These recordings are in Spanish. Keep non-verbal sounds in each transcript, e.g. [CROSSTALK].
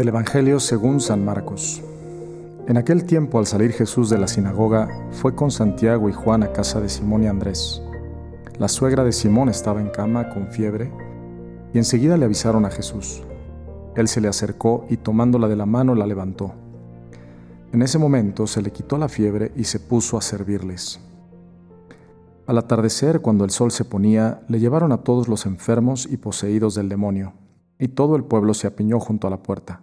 Del Evangelio según San Marcos. En aquel tiempo al salir Jesús de la sinagoga, fue con Santiago y Juan a casa de Simón y Andrés. La suegra de Simón estaba en cama con fiebre y enseguida le avisaron a Jesús. Él se le acercó y tomándola de la mano la levantó. En ese momento se le quitó la fiebre y se puso a servirles. Al atardecer, cuando el sol se ponía, le llevaron a todos los enfermos y poseídos del demonio y todo el pueblo se apiñó junto a la puerta.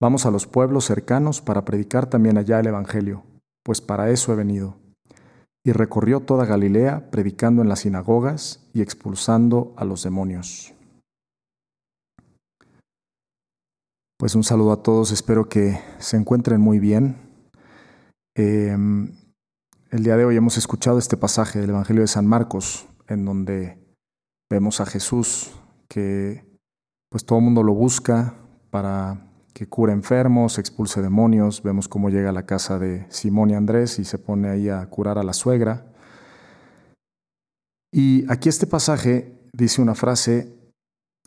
Vamos a los pueblos cercanos para predicar también allá el Evangelio, pues para eso he venido. Y recorrió toda Galilea, predicando en las sinagogas y expulsando a los demonios. Pues un saludo a todos, espero que se encuentren muy bien. Em, el día de hoy hemos escuchado este pasaje del Evangelio de San Marcos, en donde vemos a Jesús que pues todo el mundo lo busca, para que cure enfermos, expulse demonios. Vemos cómo llega a la casa de Simón y Andrés y se pone ahí a curar a la suegra. Y aquí este pasaje dice una frase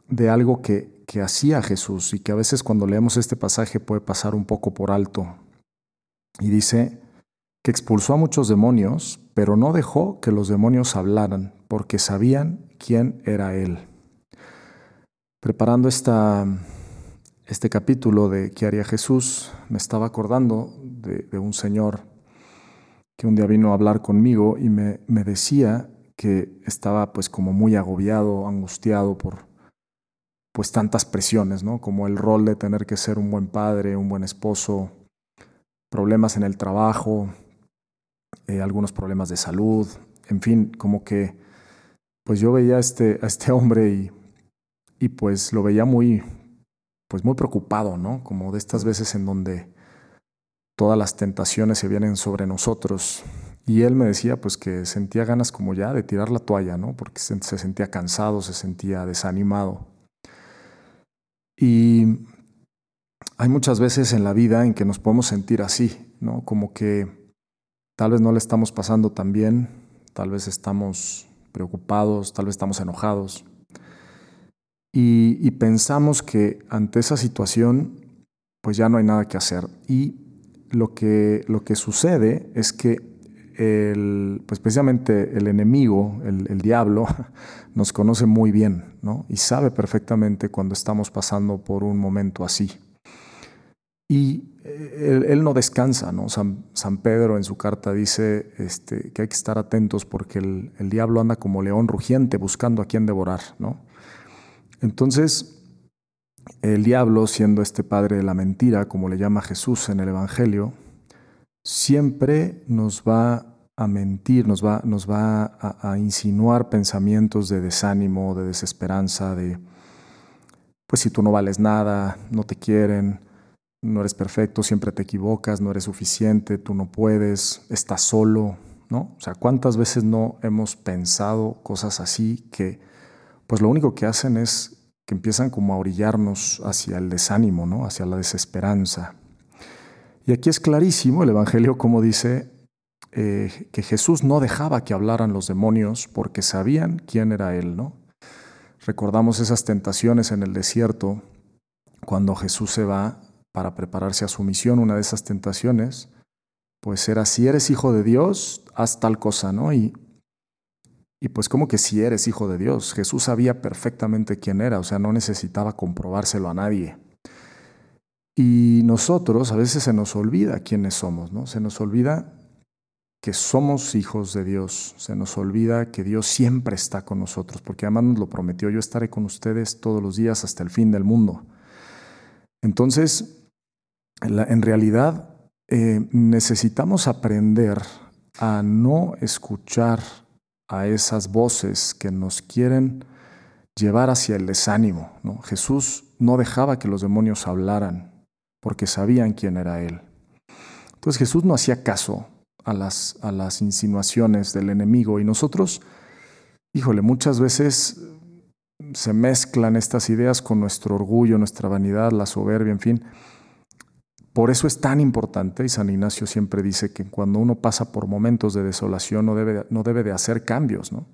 de algo que, que hacía Jesús y que a veces cuando leemos este pasaje puede pasar un poco por alto. Y dice que expulsó a muchos demonios, pero no dejó que los demonios hablaran, porque sabían quién era Él. Preparando esta, este capítulo de ¿Qué haría Jesús? me estaba acordando de, un señor que un día vino a hablar conmigo y me, decía que estaba pues como muy agobiado, angustiado por pues tantas presiones, ¿no? Como el rol de tener que ser un buen padre, un buen esposo, problemas en el trabajo, eh, algunos problemas de salud, en fin, como que pues yo veía a este, a este hombre y, y pues lo veía muy, pues muy preocupado, ¿no? Como de estas veces en donde todas las tentaciones se vienen sobre nosotros. Y él me decía pues que sentía ganas como ya de tirar la toalla, ¿no? Porque se, sentía cansado, se sentía desanimado. Y hay muchas veces en la vida en que nos podemos sentir así, ¿no? Como que tal vez no le estamos pasando tan bien, tal vez estamos preocupados, tal vez estamos enojados. Y, pensamos que ante esa situación pues ya no hay nada que hacer. Y lo que, lo que sucede es que el, pues precisamente el enemigo, el, diablo, [LAUGHS] nos conoce muy bien ¿no? y sabe perfectamente cuando estamos pasando por un momento así. Y él, él no descansa, ¿no? San, San, Pedro en su carta dice este, que hay que estar atentos porque el, el diablo anda como león rugiente buscando a quien devorar, ¿no? Entonces, el diablo, siendo este padre de la mentira, como le llama Jesús en el Evangelio, siempre nos va a mentir, nos va, nos va a, a, insinuar pensamientos de desánimo, de desesperanza, de, pues si tú no vales nada, no te quieren, no eres perfecto, siempre te equivocas, no eres suficiente, tú no puedes, estás solo, ¿no? O sea, ¿cuántas veces no hemos pensado cosas así que pues lo único que hacen es que empiezan como a orillarnos hacia el desánimo, ¿no? hacia la desesperanza. Y aquí es clarísimo el Evangelio como dice eh, que Jesús no dejaba que hablaran los demonios porque sabían quién era Él. ¿no? Recordamos esas tentaciones en el desierto cuando Jesús se va para prepararse a su misión. Una de esas tentaciones, pues era, si eres hijo de Dios, haz tal cosa, ¿no? Y y pues como que si eres hijo de Dios, Jesús sabía perfectamente quién era, o sea, no necesitaba comprobárselo a nadie. Y nosotros a veces se nos olvida quiénes somos, ¿no? Se nos olvida que somos hijos de Dios, se nos olvida que Dios siempre está con nosotros, porque además nos lo prometió, yo estaré con ustedes todos los días hasta el fin del mundo. Entonces, en realidad eh, necesitamos aprender a no escuchar a esas voces que nos quieren llevar hacia el desánimo. ¿no? Jesús no dejaba que los demonios hablaran, porque sabían quién era Él. Entonces Jesús no hacía caso a las, a las insinuaciones del enemigo y nosotros, híjole, muchas veces se mezclan estas ideas con nuestro orgullo, nuestra vanidad, la soberbia, en fin. Por eso es tan importante, y San Ignacio siempre dice que cuando uno pasa por momentos de desolación no debe, no debe de hacer cambios, ¿no?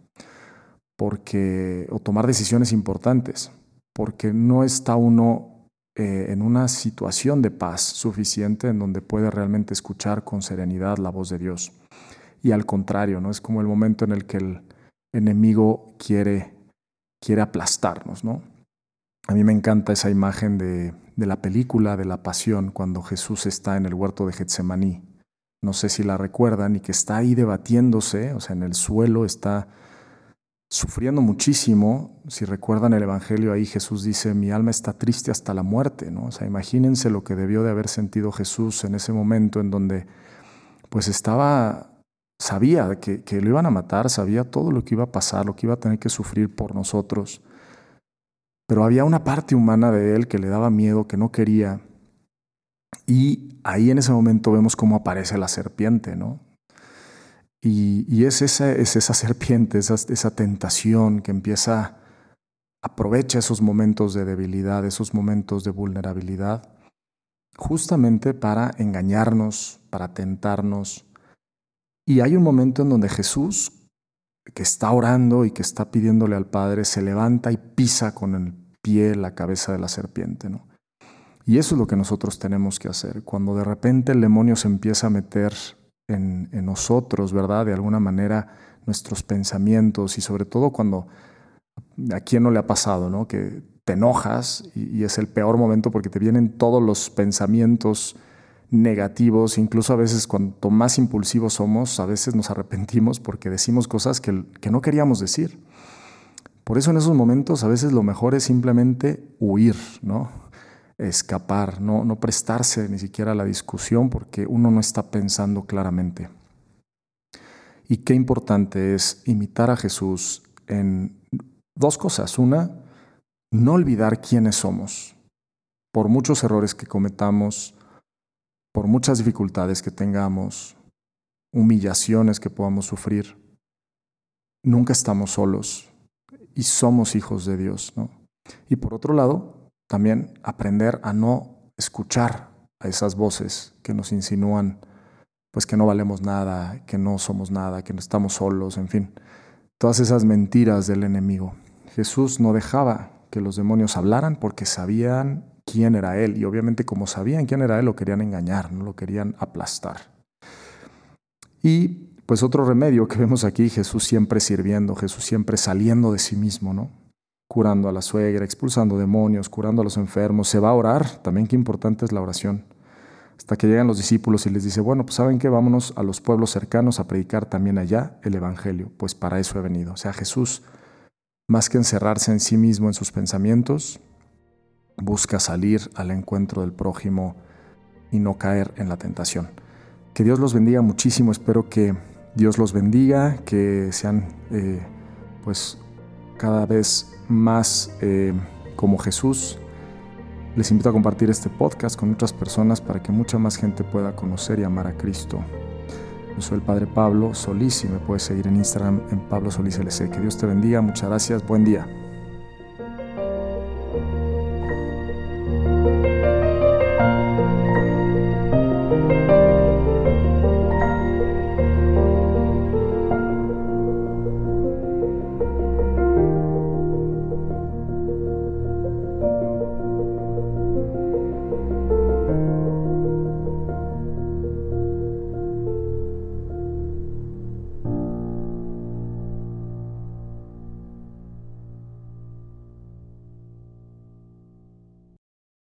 Porque, o tomar decisiones importantes, porque no está uno eh, en una situación de paz suficiente en donde puede realmente escuchar con serenidad la voz de Dios. Y al contrario, ¿no? Es como el momento en el que el enemigo quiere, quiere aplastarnos, ¿no? A mí me encanta esa imagen de, de la película de la pasión cuando Jesús está en el huerto de Getsemaní. No sé si la recuerdan y que está ahí debatiéndose, o sea, en el suelo está sufriendo muchísimo. Si recuerdan el Evangelio ahí Jesús dice, mi alma está triste hasta la muerte, ¿no? O sea, imagínense lo que debió de haber sentido Jesús en ese momento en donde pues estaba, sabía que, que lo iban a matar, sabía todo lo que iba a pasar, lo que iba a tener que sufrir por nosotros. Pero había una parte humana de él que le daba miedo, que no quería. Y ahí en ese momento vemos cómo aparece la serpiente, ¿no? Y, es, esa, es esa serpiente, esa, esa tentación que empieza, aprovecha esos momentos de debilidad, esos momentos de vulnerabilidad, justamente para engañarnos, para tentarnos. Y hay un momento en donde Jesús, que está orando y que está pidiéndole al Padre, se levanta y pisa con el pie la cabeza de la serpiente. ¿no? Y eso es lo que nosotros tenemos que hacer. Cuando de repente el demonio se empieza a meter en, nosotros, ¿verdad? De alguna manera nuestros pensamientos y sobre todo cuando a quién no le ha pasado, ¿no? Que te enojas y, y, es el peor momento porque te vienen todos los pensamientos negativos, incluso a veces cuanto más impulsivos somos, a veces nos arrepentimos porque decimos cosas que, que no queríamos decir. Por eso en esos momentos a veces lo mejor es simplemente huir, ¿no? escapar, no, no prestarse ni siquiera a la discusión porque uno no está pensando claramente. Y qué importante es imitar a Jesús en dos cosas. Una, no olvidar quiénes somos. Por muchos errores que cometamos, por muchas dificultades que tengamos, humillaciones que podamos sufrir, nunca estamos solos y somos hijos de Dios. ¿no? Y por otro lado, también aprender a no escuchar a esas voces que nos insinúan pues que no valemos nada, que no somos nada, que no estamos solos, en fin, todas esas mentiras del enemigo. Jesús no dejaba que los demonios hablaran porque sabían quién era Él y obviamente como sabían quién era Él lo querían engañar, no lo querían aplastar. Y pues otro remedio que vemos aquí, Jesús siempre sirviendo, Jesús siempre saliendo de sí mismo, ¿no? Curando a la suegra, expulsando demonios, curando a los enfermos. Se va a orar, también qué importante es la oración. Hasta que llegan los discípulos y les dice, bueno, pues saben que vámonos a los pueblos cercanos a predicar también allá el Evangelio, pues para eso he venido. O sea, Jesús, más que encerrarse en sí mismo, en sus pensamientos, busca salir al encuentro del prójimo y no caer en la tentación. Que Dios los bendiga muchísimo, espero que Dios los bendiga, que sean eh, pues cada vez más eh, como Jesús. Les invito a compartir este podcast con otras personas para que mucha más gente pueda conocer y amar a Cristo. Yo soy el Padre Pablo Solís y me puedes seguir en Instagram en Pablo Solís LC. Que Dios te bendiga, muchas gracias, buen día.